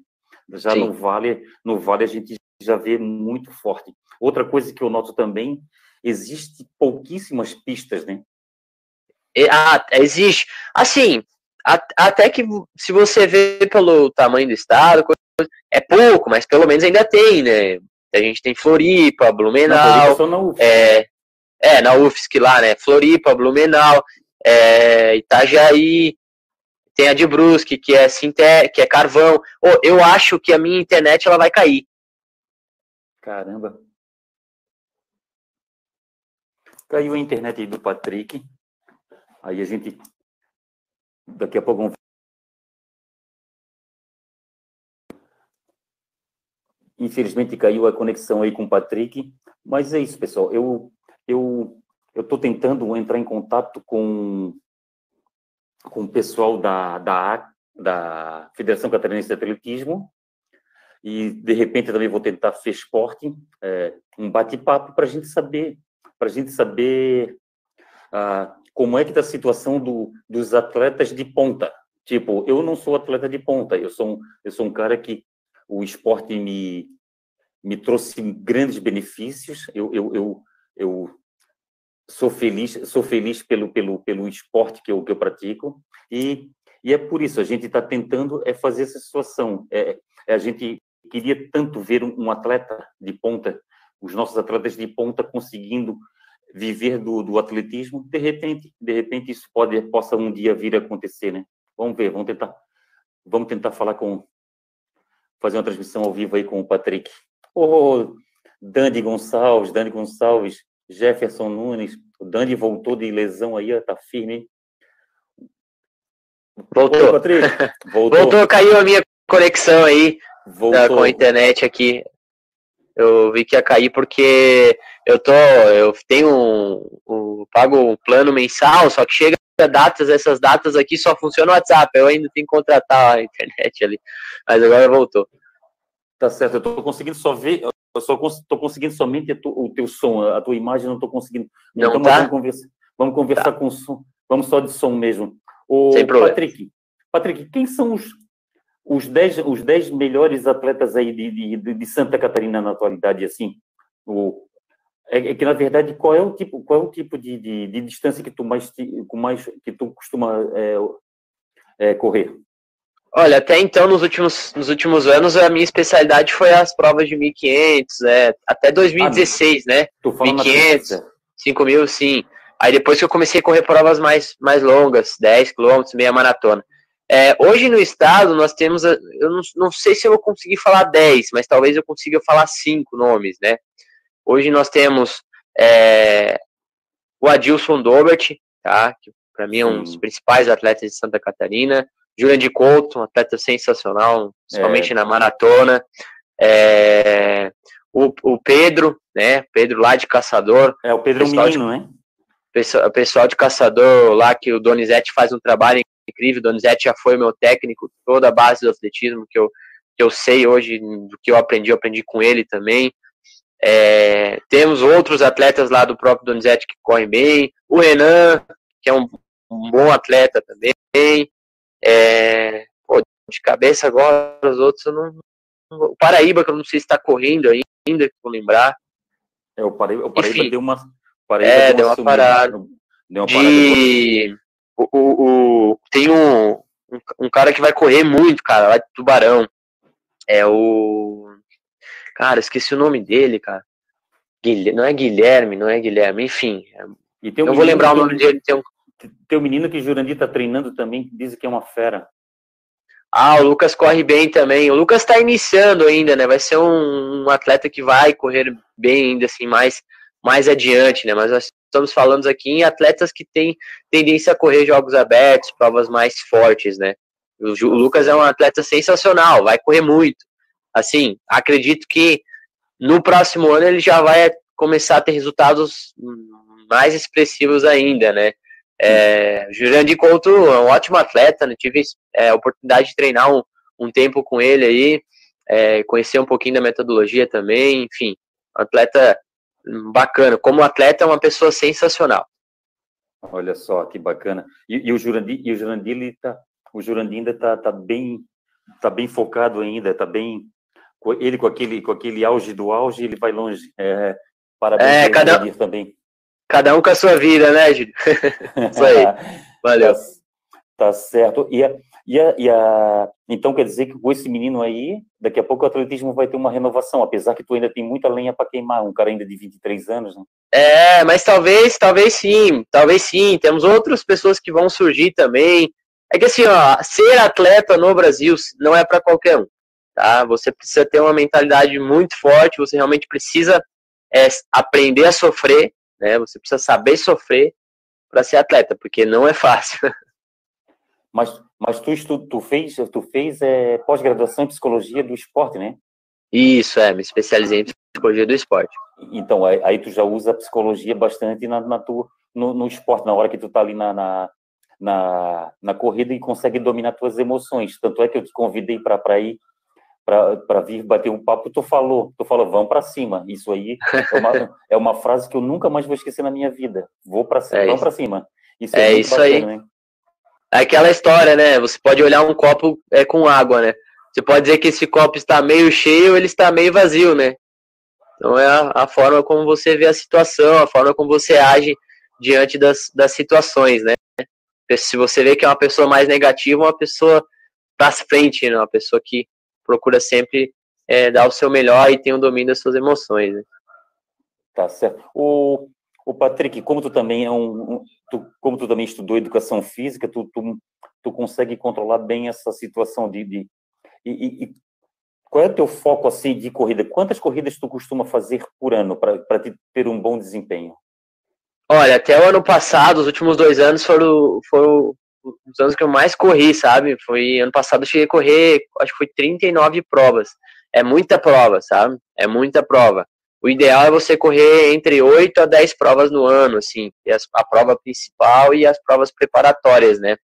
B: Já no Vale, no Vale a gente já vê muito forte. Outra coisa que eu noto também, existe pouquíssimas pistas, né?
C: Ah, existe. Assim, até que se você vê pelo tamanho do estado, é pouco, mas pelo menos ainda tem, né? A gente tem Floripa, Blumenau. Na na é, é, na UFSC lá, né? Floripa, Blumenau, é, Itajaí, tem a de Brusque, que é Sinté, que é carvão. Oh, eu acho que a minha internet ela vai cair.
B: Caramba. Caiu a internet aí do Patrick. Aí a gente daqui a pouco vamos Infelizmente caiu a conexão aí com o Patrick, mas é isso, pessoal. Eu eu eu estou tentando entrar em contato com com o pessoal da da, da Federação Catarinense de Atletismo e de repente também vou tentar fazer esporte, é, um bate-papo para a gente saber para a gente saber ah, como é que está a situação do, dos atletas de ponta. Tipo, eu não sou atleta de ponta, eu sou um, eu sou um cara que o esporte me, me trouxe grandes benefícios. Eu, eu, eu, eu sou feliz, sou feliz pelo, pelo, pelo esporte que eu, que eu pratico e, e é por isso a gente está tentando é fazer essa situação. É, é, a gente queria tanto ver um, um, atleta de ponta, os nossos atletas de ponta conseguindo viver do, do atletismo. De repente, de repente isso pode possa um dia vir a acontecer, né? Vamos ver, vamos tentar, vamos tentar falar com fazer uma transmissão ao vivo aí com o Patrick. Ô, Dani Gonçalves, Dani Gonçalves, Jefferson Nunes, o Dani voltou de lesão aí, tá firme, hein?
C: Voltou. Ô, Patrick, voltou. voltou, caiu a minha conexão aí da, com a internet aqui. Eu vi que ia cair porque eu tô, eu tenho um, um pago um plano mensal, só que chega datas, essas datas aqui só funciona o WhatsApp. Eu ainda tenho que contratar a internet ali. Mas agora voltou.
B: Tá certo, eu tô conseguindo só ver, eu só tô conseguindo somente tu, o teu som, a tua imagem não tô conseguindo.
C: Não
B: então,
C: tá?
B: vamos conversar, vamos conversar
C: Tá.
B: com som, vamos só de som mesmo. O
C: Sem problema.
B: Patrick, Patrick, quem são os os 10 os dez melhores atletas aí de, de- de Santa Catarina na atualidade, assim? O, é, é que na verdade qual é o tipo qual é o tipo de, de, de distância que tu mais com mais que tu costuma é, é, correr?
C: Olha, até então, nos últimos, nos últimos anos, a minha especialidade foi as provas de 1.500, é, até 2016, né?
B: Tu fala na
C: 1.500.
B: pista.
C: 5 mil, sim. Aí depois que eu comecei a correr provas mais, mais longas, 10 quilômetros, meia maratona. É, hoje no estado nós temos, eu não, não sei se eu vou conseguir falar 10, mas talvez eu consiga falar 5 nomes, né? Hoje nós temos é, o Adilson Dobert, tá? Que para mim é um dos principais atletas de Santa Catarina. Julian de Couto, um atleta sensacional, principalmente na maratona. É, o, o Pedro, né? Pedro lá de Caçador,
B: É o Pedro é
C: Pessoal de-
B: menino, né?
C: pessoal, pessoal de caçador lá que o Donizete faz um trabalho incrível. O Donizete já foi meu técnico, toda a base do atletismo que eu, que eu sei hoje, do que eu aprendi, eu aprendi com ele também. É, temos outros atletas lá do próprio Donizete que correm bem. O Renan, que é um, um bom atleta também. É, pô, de cabeça agora, os outros eu não. O Paraíba, que eu não sei se está correndo ainda, que vou lembrar.
B: É, o Paraíba, o Paraíba
C: Enfim.
B: deu uma. Paraíba
C: É, deu uma
B: sumida.
C: parada.
B: Deu uma parada.
C: de o, o, o- tem um, um, um cara que vai correr muito, cara, lá de Tubarão. É o cara, esqueci o nome dele, cara. Guilherme, não é Guilherme, não é Guilherme, enfim.
B: E tem um
C: eu vou lembrar o nome dele. Tem um,
B: Tem um menino que o Jurandir tá treinando também, que diz que é uma fera.
C: ah, o Lucas corre bem também. O Lucas tá iniciando ainda, né? Vai ser um, um atleta que vai correr bem ainda assim mais mais adiante, né? Mas nós estamos falando aqui em atletas que têm tendência a correr jogos abertos, provas mais fortes, né? O, o Lucas é um atleta sensacional, vai correr muito. Assim, acredito que no próximo ano ele já vai começar a ter resultados mais expressivos ainda, né? É, Jurandir Couto é um ótimo atleta, né? tive é, a oportunidade de treinar um, um tempo com ele aí, é, conhecer um pouquinho da metodologia também, enfim, um atleta bacana. Como atleta, é uma pessoa sensacional.
B: Olha só que bacana. E, e o Jurandir, e o Jurandir, ele tá, o Jurandir ainda tá, tá bem, tá bem focado ainda, tá bem. Ele com aquele, com aquele auge do auge, ele vai longe. É, parabéns
C: É, cada-
B: Jurandir também.
C: Cada um com a sua vida, né, Júlio? Isso aí. Valeu.
B: Tá, tá certo. E a, e, a, e a- então quer dizer que com esse menino aí, daqui a pouco o atletismo vai ter uma renovação, apesar que tu ainda tem muita lenha para queimar, um cara ainda de 23 anos, né?
C: É, mas talvez, talvez sim, talvez sim. Temos outras pessoas que vão surgir também. É que assim, ó, ser atleta no Brasil não é para qualquer um, tá? Você precisa ter uma mentalidade muito forte, você realmente precisa é, aprender a sofrer, né? Você precisa saber sofrer para ser atleta, porque não é fácil.
B: Mas, mas tu, estu, tu fez, tu fez é, pós-graduação em psicologia do esporte, né?
C: Isso, é, me especializei em psicologia do esporte.
B: Então, aí, aí tu já usa a psicologia bastante na, na tua, no, no esporte, na hora que tu tá ali na, na, na, na corrida e consegue dominar tuas emoções. Tanto é que eu te convidei para ir, para vir bater um papo, tu falou, tu falou, vamos para cima. Isso aí é uma, é uma frase que eu nunca mais vou esquecer na minha vida. Vou para cima,
C: É
B: vamos para cima. Isso
C: É
B: muito
C: isso aí.
B: né?
C: É aquela história, né? Você pode olhar um copo é, com água, né? Você pode dizer que esse copo está meio cheio ou ele está meio vazio, né? Então é a, a forma como você vê a situação, a forma como você age diante das, das situações, né? Se você vê que é uma pessoa mais negativa, uma pessoa para frente, né? Uma pessoa que procura sempre é, dar o seu melhor e tem o domínio das suas emoções, né?
B: Tá certo. O, o Patrick, como tu também é um, um- tu, como tu também estudou educação física, tu, tu, tu consegue controlar bem essa situação de, de e, e- e qual é o teu foco assim de corrida? Quantas corridas tu costuma fazer por ano para ter um bom desempenho?
C: Olha, até o ano passado, os últimos dois anos foram, foram os anos que eu mais corri, sabe? Foi ano passado eu cheguei a correr, acho que foi 39 provas. É muita prova, sabe? É muita prova. o ideal é você correr entre 8 a 10 provas no ano, assim, a prova principal e as provas preparatórias, né?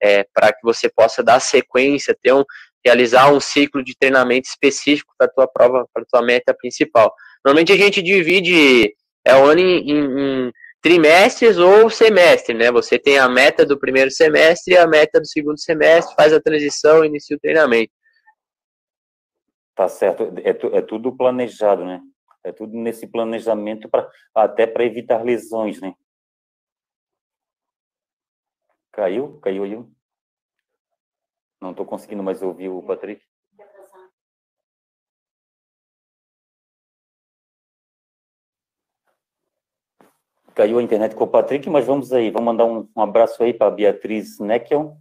C: É, para que você possa dar sequência, ter um, realizar um ciclo de treinamento específico para tua prova, para tua meta principal. Normalmente a gente divide é, o ano em, em trimestres ou semestre, né? Você tem a meta do primeiro semestre e a meta do segundo semestre, faz a transição, inicia o treinamento.
B: Tá certo, é, é tudo planejado, né? É tudo nesse planejamento para até para evitar lesões, né? Caiu? Caiu aí? Não estou conseguindo mais ouvir o Patrick. Caiu a internet com o Patrick, mas vamos aí. Vamos mandar um, um abraço aí para Beatriz Neckel.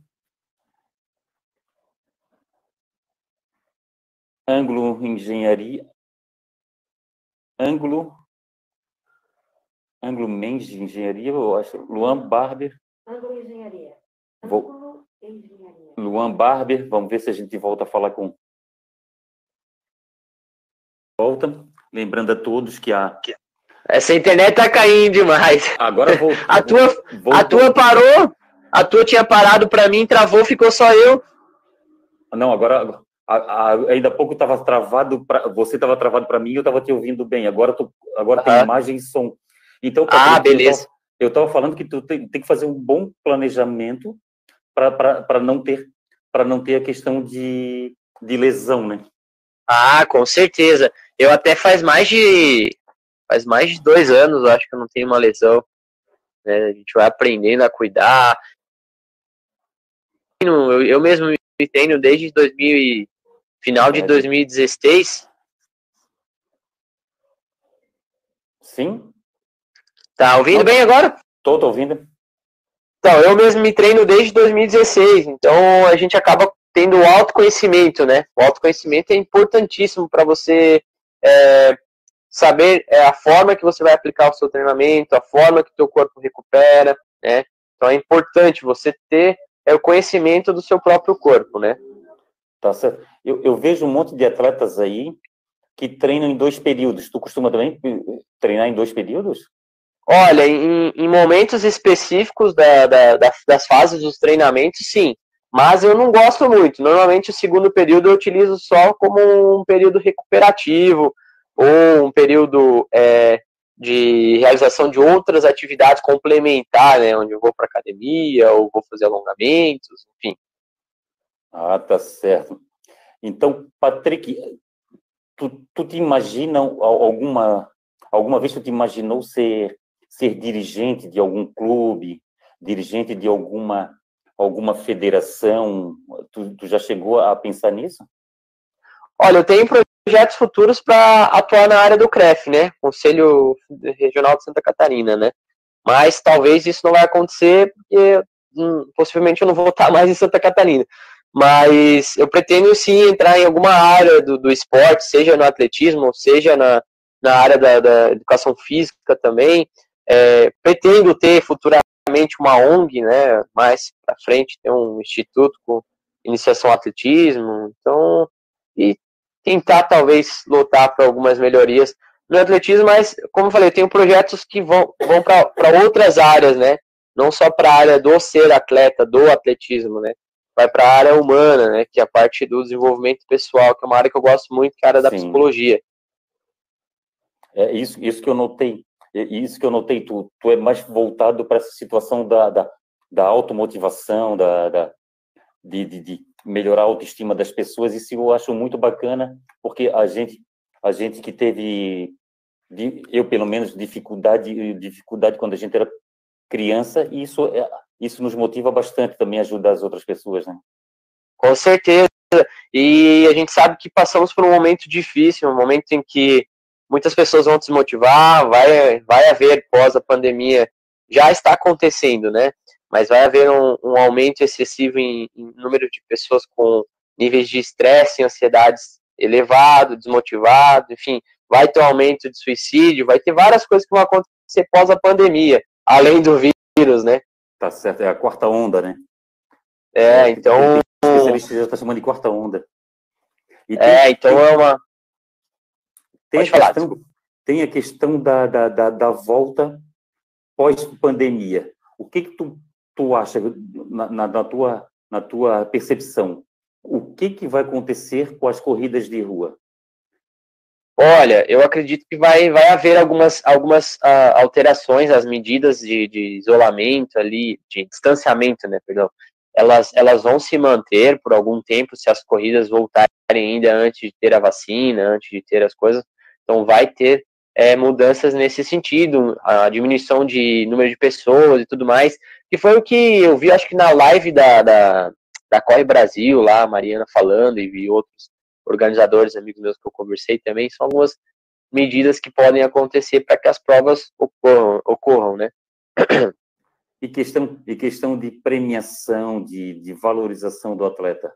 B: Ângulo Engenharia. Ângulo. Ângulo Mendes de Engenharia, eu acho. Luan Barber.
D: Ângulo Engenharia.
B: Ângulo Engenharia. Luan Barber, vamos ver se a gente volta a falar com. Volta. Lembrando a todos que a.
C: Essa internet tá caindo demais.
B: Agora vou.
C: a, tua, voltou. a tua parou? A tua tinha parado para mim, travou, ficou só eu.
B: Não, agora a, a, ainda há pouco estava travado, pra, você estava travado para mim, eu estava te ouvindo bem. Agora, tô, agora tem imagem e som. Então,
C: ah, beleza.
B: Eu estava falando que tu tem, tem, que fazer um bom planejamento para não ter para não ter a questão de, de lesão, né?
C: Ah, com certeza. Eu até faz mais de faz mais de dois anos, acho que eu não tenho uma lesão. Né? A gente vai aprendendo a cuidar. Eu, eu mesmo me treino desde 2000 Final de 2016.
B: Sim.
C: Tá ouvindo bem agora?
B: Tô, tô ouvindo.
C: Então, eu mesmo me treino desde 2016, então a gente acaba tendo autoconhecimento, né? O autoconhecimento é importantíssimo para você é, saber é, a forma que você vai aplicar o seu treinamento, a forma que o teu corpo recupera, né? Então é importante você ter é, o conhecimento do seu próprio corpo, né?
B: Tá certo. Eu, eu vejo um monte de atletas aí que treinam em dois períodos. Tu costuma também treinar em dois períodos?
C: Olha, em, em momentos específicos da, da, da, das fases dos treinamentos, sim. Mas eu não gosto muito. Normalmente o segundo período eu utilizo só como um período recuperativo ou um período é, de realização de outras atividades complementares, né, onde eu vou para academia ou vou fazer alongamentos, enfim.
B: Ah, tá certo. Então, Patrick, tu, tu te imagina alguma alguma vez tu te imaginou ser ser dirigente de algum clube, dirigente de alguma alguma federação? Tu, tu já chegou a pensar nisso?
C: Olha, eu tenho projetos futuros para atuar na área do CREF, né? Conselho Regional de Santa Catarina, né? Mas talvez isso não vai acontecer porque hum, possivelmente eu não vou estar mais em Santa Catarina mas eu pretendo sim entrar em alguma área do, do esporte, seja no atletismo, seja na, na área da, da educação física também. É, pretendo ter futuramente uma ONG, né, mais para frente, ter um instituto com iniciação ao atletismo, então, e tentar talvez lutar para algumas melhorias no atletismo, mas, como eu falei, eu tenho projetos que vão, vão para outras áreas, né, não só para a área do ser atleta, do atletismo, né, vai para a área humana, né, que é a parte do desenvolvimento pessoal, que é uma área que eu gosto muito, que é a área da Sim. psicologia.
B: É isso, isso que eu notei, é isso que eu notei, tu, tu é mais voltado para essa situação da, da, da automotivação, da, da de, de, de, melhorar a autoestima das pessoas, isso eu acho muito bacana, porque a gente, a gente que teve, eu pelo menos, dificuldade, dificuldade quando a gente era criança, e isso é, isso nos motiva bastante também ajudar as outras pessoas, né?
C: Com certeza. E a gente sabe que passamos por um momento difícil, um momento em que muitas pessoas vão desmotivar, vai, vai haver pós a pandemia, já está acontecendo, né? Mas vai haver um, um aumento excessivo em, em, número de pessoas com níveis de estresse e ansiedades elevado, desmotivado, enfim, vai ter um aumento de suicídio, vai ter várias coisas que vão acontecer pós a pandemia, além do vírus, né?
B: Tá certo, é a quarta onda, né?
C: É, então.
B: O especialista já está chamando de quarta onda.
C: É, tem, então tem, é uma.
B: Tem a, questão, tem a questão da, da, da, da volta pós-pandemia. O que, que tu, tu acha, na, na, na, tua, na tua percepção, o que, que vai acontecer com as corridas de rua?
C: Olha, eu acredito que vai, vai haver algumas, algumas uh, alterações às medidas de, de isolamento ali, de distanciamento, né, perdão. Elas, elas vão se manter por algum tempo se as corridas voltarem ainda antes de ter a vacina, antes de ter as coisas. Então vai ter é, mudanças nesse sentido, a diminuição de número de pessoas e tudo mais, que foi o que eu vi, acho que na live da, da, da Corre Brasil, lá, a Mariana falando, e vi outros organizadores, amigos meus que eu conversei também, são algumas medidas que podem acontecer para que as provas ocorram, ocorram né?
B: E questão, e questão de premiação, de, de valorização do atleta?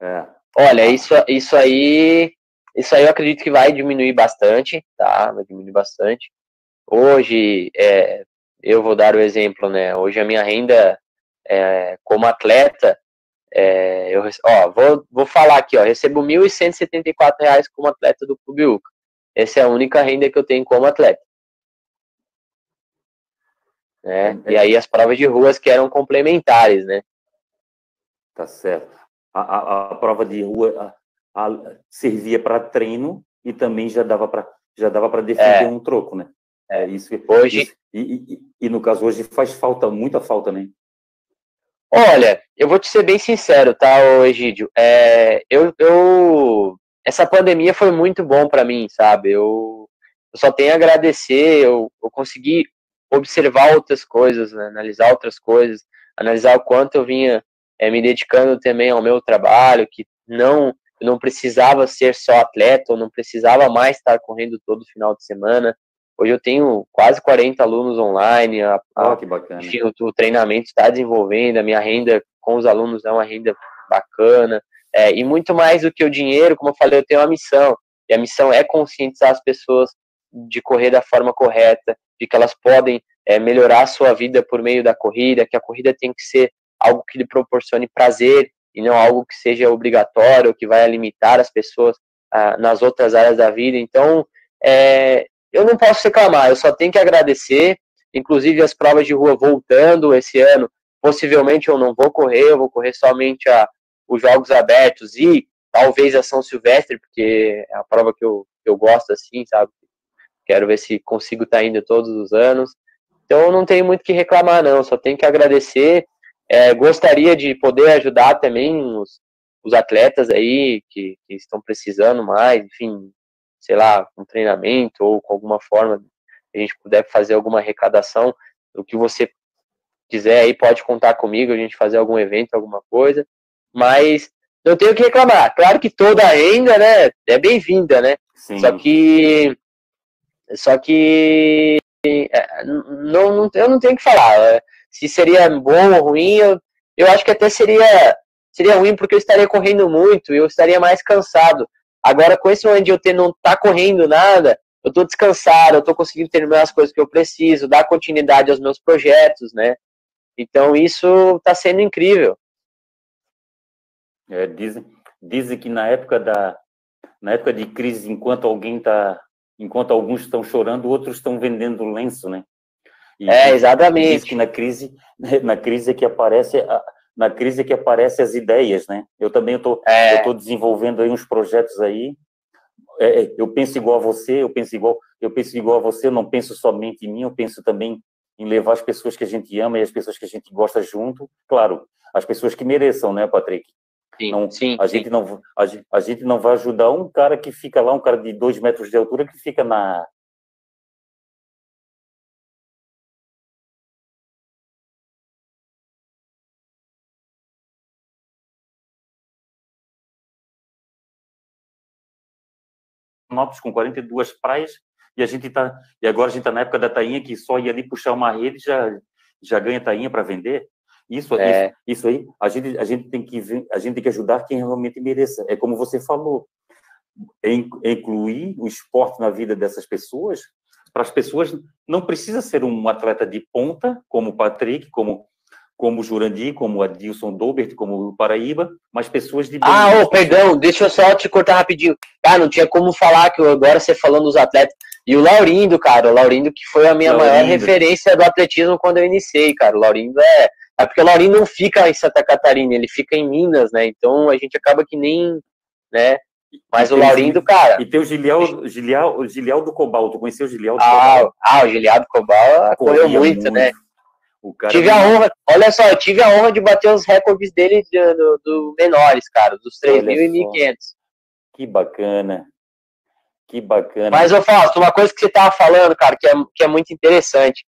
C: É. Olha, isso, isso aí isso aí eu acredito que vai diminuir bastante, tá? Vai diminuir bastante. Hoje, é, eu vou dar o exemplo, né? Hoje a minha renda é, como atleta é, eu, ó, vou, vou falar aqui, ó, recebo R$ 1.174 como atleta do Clube UCA. Essa é a única renda que eu tenho como atleta. Né? E aí as provas de ruas que eram complementares, né?
B: Tá certo. A, a, a prova de rua a, a, servia para treino e também já dava para já dava para defender é. um troco, né?
C: É isso. Hoje
B: isso, e, e, e, no caso hoje faz falta muita falta, né?
C: Olha, eu vou te ser bem sincero, tá, Egídio? É, eu, eu, essa pandemia foi muito bom para mim, sabe? Eu, eu, só tenho a agradecer, eu, eu consegui observar outras coisas, né? analisar outras coisas, analisar o quanto eu vinha é, me dedicando também ao meu trabalho, que não eu não precisava ser só atleta, eu não precisava mais estar correndo todo final de semana, Hoje eu tenho quase 40 alunos online. A,
B: a, oh, que bacana.
C: Enfim, o, o treinamento está desenvolvendo, a minha renda com os alunos é uma renda bacana. É, e muito mais do que o dinheiro, como eu falei, eu tenho uma missão. E a missão é conscientizar as pessoas de correr da forma correta, de que elas podem é, melhorar a sua vida por meio da corrida, que a corrida tem que ser algo que lhe proporcione prazer e não algo que seja obrigatório, que vai limitar as pessoas ah, nas outras áreas da vida. Então, é, eu não posso reclamar, eu só tenho que agradecer. Inclusive as provas de rua voltando esse ano, possivelmente eu não vou correr, eu vou correr somente a, os jogos abertos e talvez a São Silvestre, porque é a prova que eu, que eu gosto assim, sabe? Quero ver se consigo estar tá indo todos os anos. Então eu não tenho muito que reclamar, não, só tenho que agradecer. É, gostaria de poder ajudar também os, os atletas aí que, que estão precisando mais, enfim, sei lá, com um treinamento ou com alguma forma a gente puder fazer alguma arrecadação, o que você quiser aí pode contar comigo, a gente fazer algum evento, alguma coisa, mas não tenho que reclamar. Claro que toda a renda, né, é bem-vinda, né? Sim. Só que só que é, não, não, eu não tenho que falar. É, se seria bom ou ruim, eu, eu acho que até seria seria ruim porque eu estaria correndo muito e eu estaria mais cansado. Agora, com esse momento de eu ter, não tá correndo nada, eu tô descansado, eu tô conseguindo terminar as coisas que eu preciso, dar continuidade aos meus projetos, né? Então, isso tá sendo incrível.
B: É, dizem, dizem que na época da na época de crise, enquanto alguém tá, enquanto alguns estão chorando, outros estão vendendo lenço, né?
C: E é, exatamente. Diz
B: que na crise, na crise é que aparece a, na crise que aparecem as ideias, né? Eu também estou é. eu desenvolvendo aí uns projetos aí. É, é, eu penso igual a você, eu penso igual, eu penso igual a você. Eu não penso somente em mim, eu penso também em levar as pessoas que a gente ama e as pessoas que a gente gosta junto. Claro, as pessoas que mereçam, né, Patrick?
C: Sim,
B: não,
C: sim,
B: a sim. gente não a, a gente não vai ajudar um cara que fica lá, um cara de dois metros de altura que fica na Florianópolis com 42 praias e a gente tá e agora a gente está na época da tainha que só ia ali puxar uma rede já já ganha tainha para vender. Isso, é. isso, isso aí, a gente a gente tem que a gente tem que ajudar quem realmente mereça. É como você falou, incluir o esporte na vida dessas pessoas. Para as pessoas não precisa ser um atleta de ponta como o Patrick, como como o Jurandir, como o Adilson Dobert, como o Paraíba, mas pessoas de...
C: Ah, oh, perdão, deixa eu só te cortar rapidinho. Ah, não tinha como falar, que agora você falando dos atletas, E o Laurindo, cara, o Laurindo que foi a minha
B: Laurindo.
C: maior referência do atletismo quando eu iniciei, cara. O Laurindo é. É porque o Laurindo não fica em Santa Catarina, ele fica em Minas, né? Então a gente acaba que nem. né? Mas
B: E
C: o Laurindo, cara.
B: E tem o Gilial, Gilial, o Gilial do Cobal. Tu conheceu o Gilial do
C: Ah,
B: Cobal?
C: ah, o Giliado Cobal correu
B: Corria
C: muito, né? Tive a honra, olha só, eu tive a honra de bater os recordes dele de- do, do menores, cara, dos 3 mil e
B: só.
C: 1.500.
B: Que bacana. Que bacana.
C: Mas, ô Fausto, uma coisa que você tava falando, cara, que é, que é muito interessante.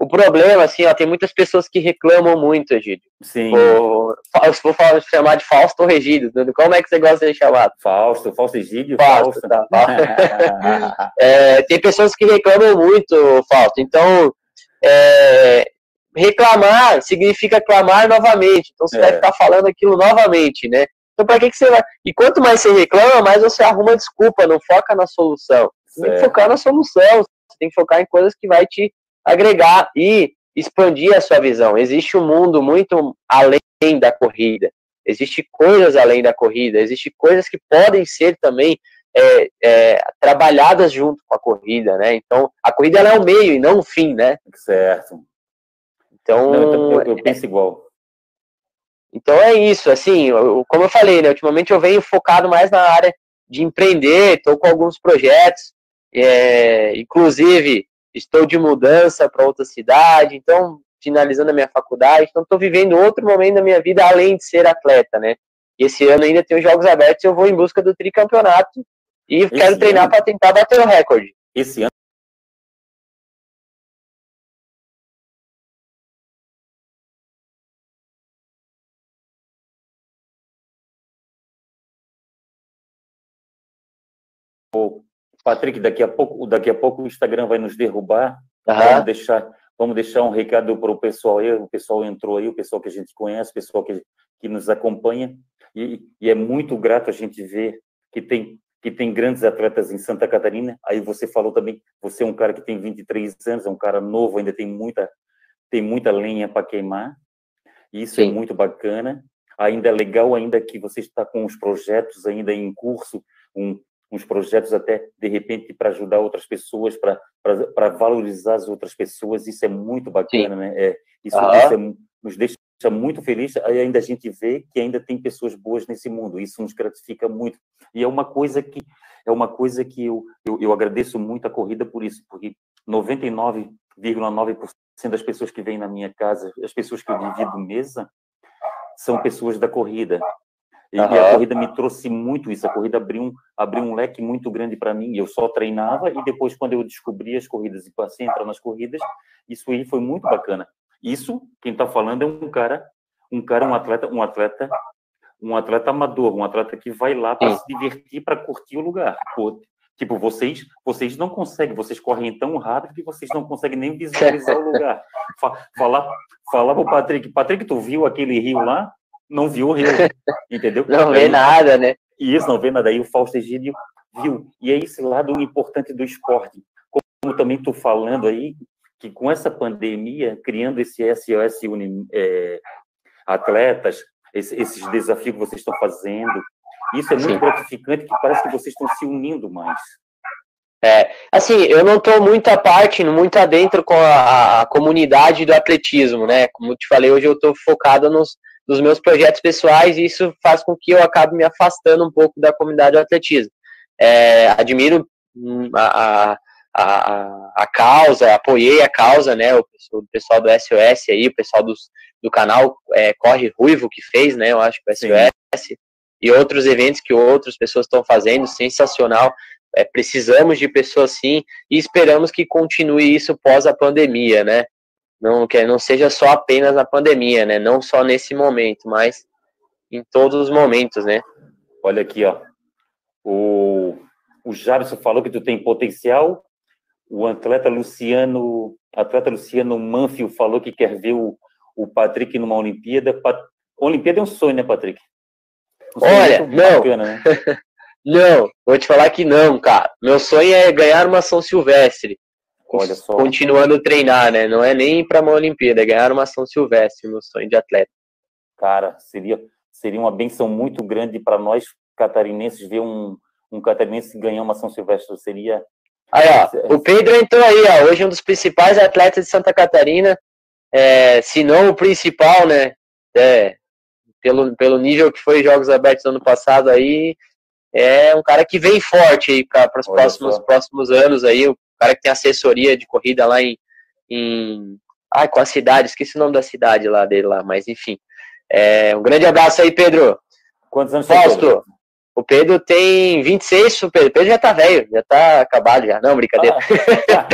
C: O problema, assim, ó, tem muitas pessoas que reclamam muito, Egídio.
B: Sim.
C: Eu vou falar, chamar de Fausto ou Regido. Como é que você gosta de ser chamado?
B: Fausto, Fausto Egídio,
C: Fausto,
B: Fausto.
C: tá, É, tem pessoas que reclamam muito, Fausto. Então, é, reclamar significa clamar novamente. Então, você
B: É.
C: vai ficar falando aquilo novamente, né? Então, para que, que você vai. E quanto mais você reclama, mais você arruma desculpa, não foca na solução. Você tem que
B: Certo.
C: focar na solução, você tem que focar em coisas que vai te agregar e expandir a sua visão. Existe um mundo muito além da corrida. Existem coisas além da corrida, existem coisas que podem ser também é, é, trabalhadas junto com a corrida, né? Então, a corrida é o meio e não o fim, né?
B: Certo.
C: Então,
B: Não, eu, eu- eu penso igual.
C: então é isso, assim, eu- como eu falei, né? Ultimamente eu venho focado mais na área de empreender, estou com alguns projetos, é, inclusive estou de mudança para outra cidade, então finalizando a minha faculdade, então estou vivendo outro momento da minha vida além de ser atleta, né? E esse ano ainda tem os Jogos Abertos, eu vou em busca do tricampeonato e quero treinar para tentar bater o recorde.
B: Esse ano. Patrick, daqui a pouco, daqui a pouco o Instagram vai nos derrubar. Vamos
C: Aham.
B: deixar, vamos deixar um recado para o pessoal aí. O pessoal entrou aí, o pessoal que a gente conhece, o pessoal que, que nos acompanha. E, e é muito grato a gente ver que tem que tem grandes atletas em Santa Catarina. Aí você falou também, você é um cara que tem 23 anos, é um cara novo, ainda tem muita tem muita lenha para queimar. Isso é
C: Sim.
B: muito bacana. Ainda é legal ainda que você está com os projetos ainda em curso, um, uns projetos até de repente para ajudar outras pessoas, para para valorizar as outras pessoas. Isso é muito bacana, né? É, isso,
C: Aham.
B: isso é- nos deixa muito feliz. Ainda a gente vê que ainda tem pessoas boas nesse mundo. Isso nos gratifica muito. E é uma coisa que é uma coisa que eu, eu, eu agradeço muito a corrida por isso, porque 99,9% das pessoas que vêm na minha casa, as pessoas que eu divido mesa, são pessoas da corrida. E, e a corrida me trouxe muito isso. A corrida abriu um, abriu um leque muito grande para mim. Eu só treinava e depois, quando eu descobri as corridas e passei a entrar nas corridas, isso aí foi muito bacana. Isso, quem está falando é um cara, um cara, um atleta, um atleta, um atleta amador, um atleta que vai lá para se divertir, para curtir o lugar. Pô, tipo, vocês, vocês não conseguem, vocês correm tão rápido que vocês não conseguem nem visualizar o lugar. Fa falar, falar pro Patrick, Patrick, tu viu aquele rio lá? Não viu o rio, entendeu?
C: Não vê
B: Aí-
C: nada, né?
B: e isso não vê nada. Aí o Fausto Egídio viu. E é esse lado importante do esporte. Como também estou falando aí, que com essa pandemia, criando esse SOS Uni, é, atletas, esse- esses desafios que vocês estão fazendo, isso é muito
C: Sim.
B: gratificante, que parece que vocês estão se unindo mais.
C: Assim, eu não estou muito à parte, muito adentro com a, a comunidade do atletismo, né? Como eu te falei, hoje eu estou focado nos, nos meus projetos pessoais e isso faz com que eu acabe me afastando um pouco da comunidade do atletismo. É, admiro hum, a, a, a, a causa, apoiei a causa, né? O, pessoal- o pessoal do SOS aí, o pessoal dos, do canal é, Corre Ruivo que fez, né? Eu acho que o
B: Sim.
C: SOS e outros eventos que outras pessoas estão fazendo, sensacional. É, precisamos de pessoas assim e esperamos que continue isso pós a pandemia, né? Não que não seja só apenas na pandemia, né? Não só nesse momento, mas em todos os momentos, né?
B: Olha aqui, ó. O, o Jabson falou que tu tem potencial. O atleta Luciano, atleta Luciano Manfio falou que quer ver o, o Patrick numa Olimpíada. Olimpíada é um sonho, né, Patrick? Um sonho
C: Olha, não.
B: Bacana, né?
C: Não, vou te falar que não, cara. Meu sonho é ganhar uma São Silvestre.
B: Olha só.
C: Continuando treinar, né? Não é nem para uma Olimpíada, é ganhar uma São Silvestre, meu sonho de atleta.
B: Cara, seria, seria uma benção muito grande para nós catarinenses ver um, um catarinense ganhar uma São Silvestre. Seria,
C: Aí, ó, o Pedro entrou aí, ó, hoje um dos principais atletas de Santa Catarina, é, se não o principal, né, é, pelo, pelo nível que foi Jogos Abertos ano passado aí, é um cara que vem forte aí para os próximos, próximos anos aí, o cara que tem assessoria de corrida lá em, em ai, com a cidade, esqueci o nome da cidade lá dele lá, mas enfim, é, um grande abraço aí, Pedro.
B: Quantos anos
C: Fausto, o Pedro tem 26, o Pedro, o Pedro já tá velho, já tá acabado já. Não, brincadeira.
B: Ah.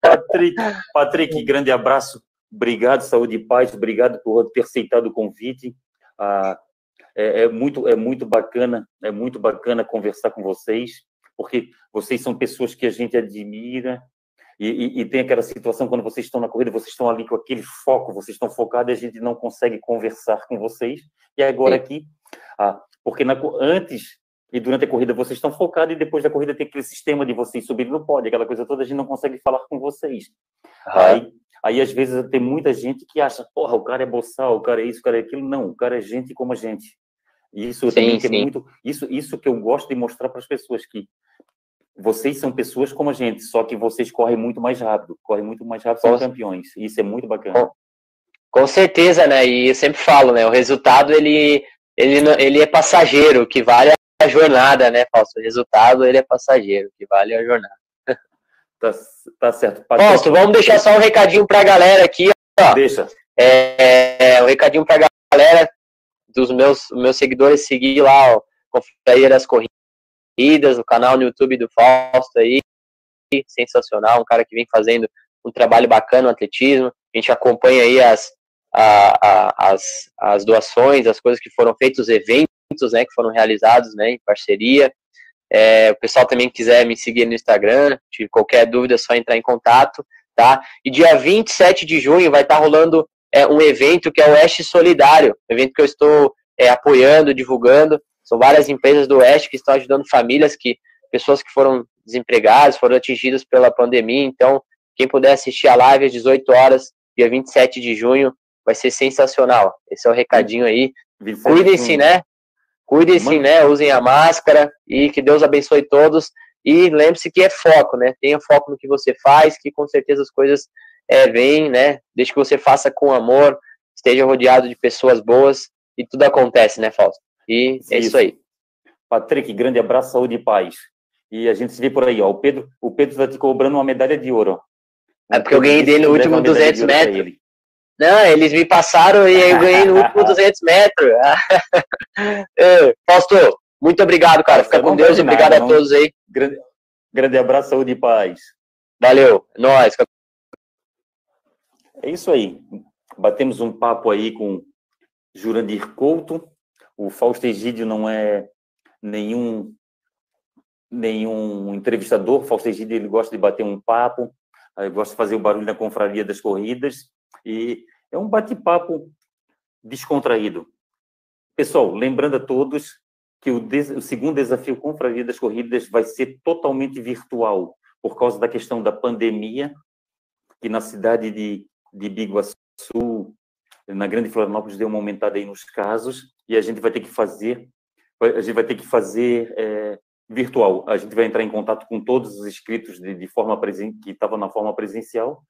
B: Patrick, Patrick, grande abraço. Obrigado, saúde e paz. Obrigado por ter aceitado o convite. Ah, é, é, muito, é muito bacana, é muito bacana conversar com vocês, porque vocês são pessoas que a gente admira, e, e, e, tem aquela situação quando vocês estão na corrida, vocês estão ali com aquele foco, vocês estão focados e a gente não consegue conversar com vocês. E agora Sim. aqui ah, porque na, antes e durante a corrida vocês estão focados e depois da corrida tem aquele sistema de vocês subir no pódio, aquela coisa toda, a gente não consegue falar com vocês. Aí, aí, às vezes, tem muita gente que acha, porra, o cara é boçal, o cara é isso, o cara é aquilo. Não, o cara é gente como a gente. Isso sim, sim. É muito, isso, isso que eu gosto de mostrar para as pessoas que vocês são pessoas como a gente, só que vocês correm muito mais rápido, correm muito mais rápido, são campeões. Isso é muito bacana.
C: Com, certeza, né? E eu sempre falo, né? O resultado ele ele, ele é passageiro, o que vale é a jornada, né, Fausto? O resultado, ele é passageiro, o que vale é a jornada.
B: Tá, tá certo.
C: Fausto, vamos deixar só um recadinho pra galera aqui, ó.
B: Deixa.
C: É, é, um recadinho pra galera dos meus, meus seguidores seguir lá, ó, Confraria das Corridas, o canal no YouTube do Fausto aí, sensacional, um cara que vem fazendo um trabalho bacana no atletismo, a gente acompanha aí as, a, a, as, as doações, as coisas que foram feitas, os eventos né, que foram realizados né, em parceria. É, o pessoal também quiser me seguir no Instagram, de qualquer dúvida é só entrar em contato, tá? E dia 27 de junho vai estar rolando é, um evento que é o Oeste Solidário, um evento que eu estou é, apoiando, divulgando. São várias empresas do Oeste que estão ajudando famílias, que pessoas que foram desempregadas, foram atingidas pela pandemia. Então, quem puder assistir a live às 18 horas, dia 27 de junho, vai ser sensacional. Esse é o recadinho aí. Cuidem-se, né? Cuidem-se, né? Usem a máscara e que Deus abençoe todos. E lembre-se que é foco, né? Tenha foco no que você faz, que com certeza as coisas é, vêm, né? Desde que você faça com amor, esteja rodeado de pessoas boas e tudo acontece, né, Fausto? E é isso, aí.
B: Patrick, grande abraço, saúde e paz. E a gente se vê por aí, ó. O Pedro, o Pedro está te cobrando uma medalha de ouro.
C: É porque eu ganhei dele no último 200 metros. Não, eles me passaram e eu ganhei no último 200 metros. é, Fausto, muito obrigado, cara. Fica com Deus. Obrigado a todos aí.
B: Grande, grande abraço, saúde e paz.
C: Valeu. Nós.
B: É isso aí. Batemos um papo aí com Jurandir Couto. O Fausto Egídio não é nenhum nenhum entrevistador. O Fausto Egídio ele gosta de bater um papo, gosta de fazer o barulho na confraria das corridas e é um bate-papo descontraído. Pessoal, lembrando a todos que o, o segundo desafio Confraria das Corridas vai ser totalmente virtual, por causa da questão da pandemia, que na cidade de, de Biguaçu, na Grande Florianópolis, deu uma aumentada aí nos casos, e a gente vai ter que fazer, a gente vai ter que fazer é, virtual. A gente vai entrar em contato com todos os inscritos de, de forma presen que estavam na forma presencial,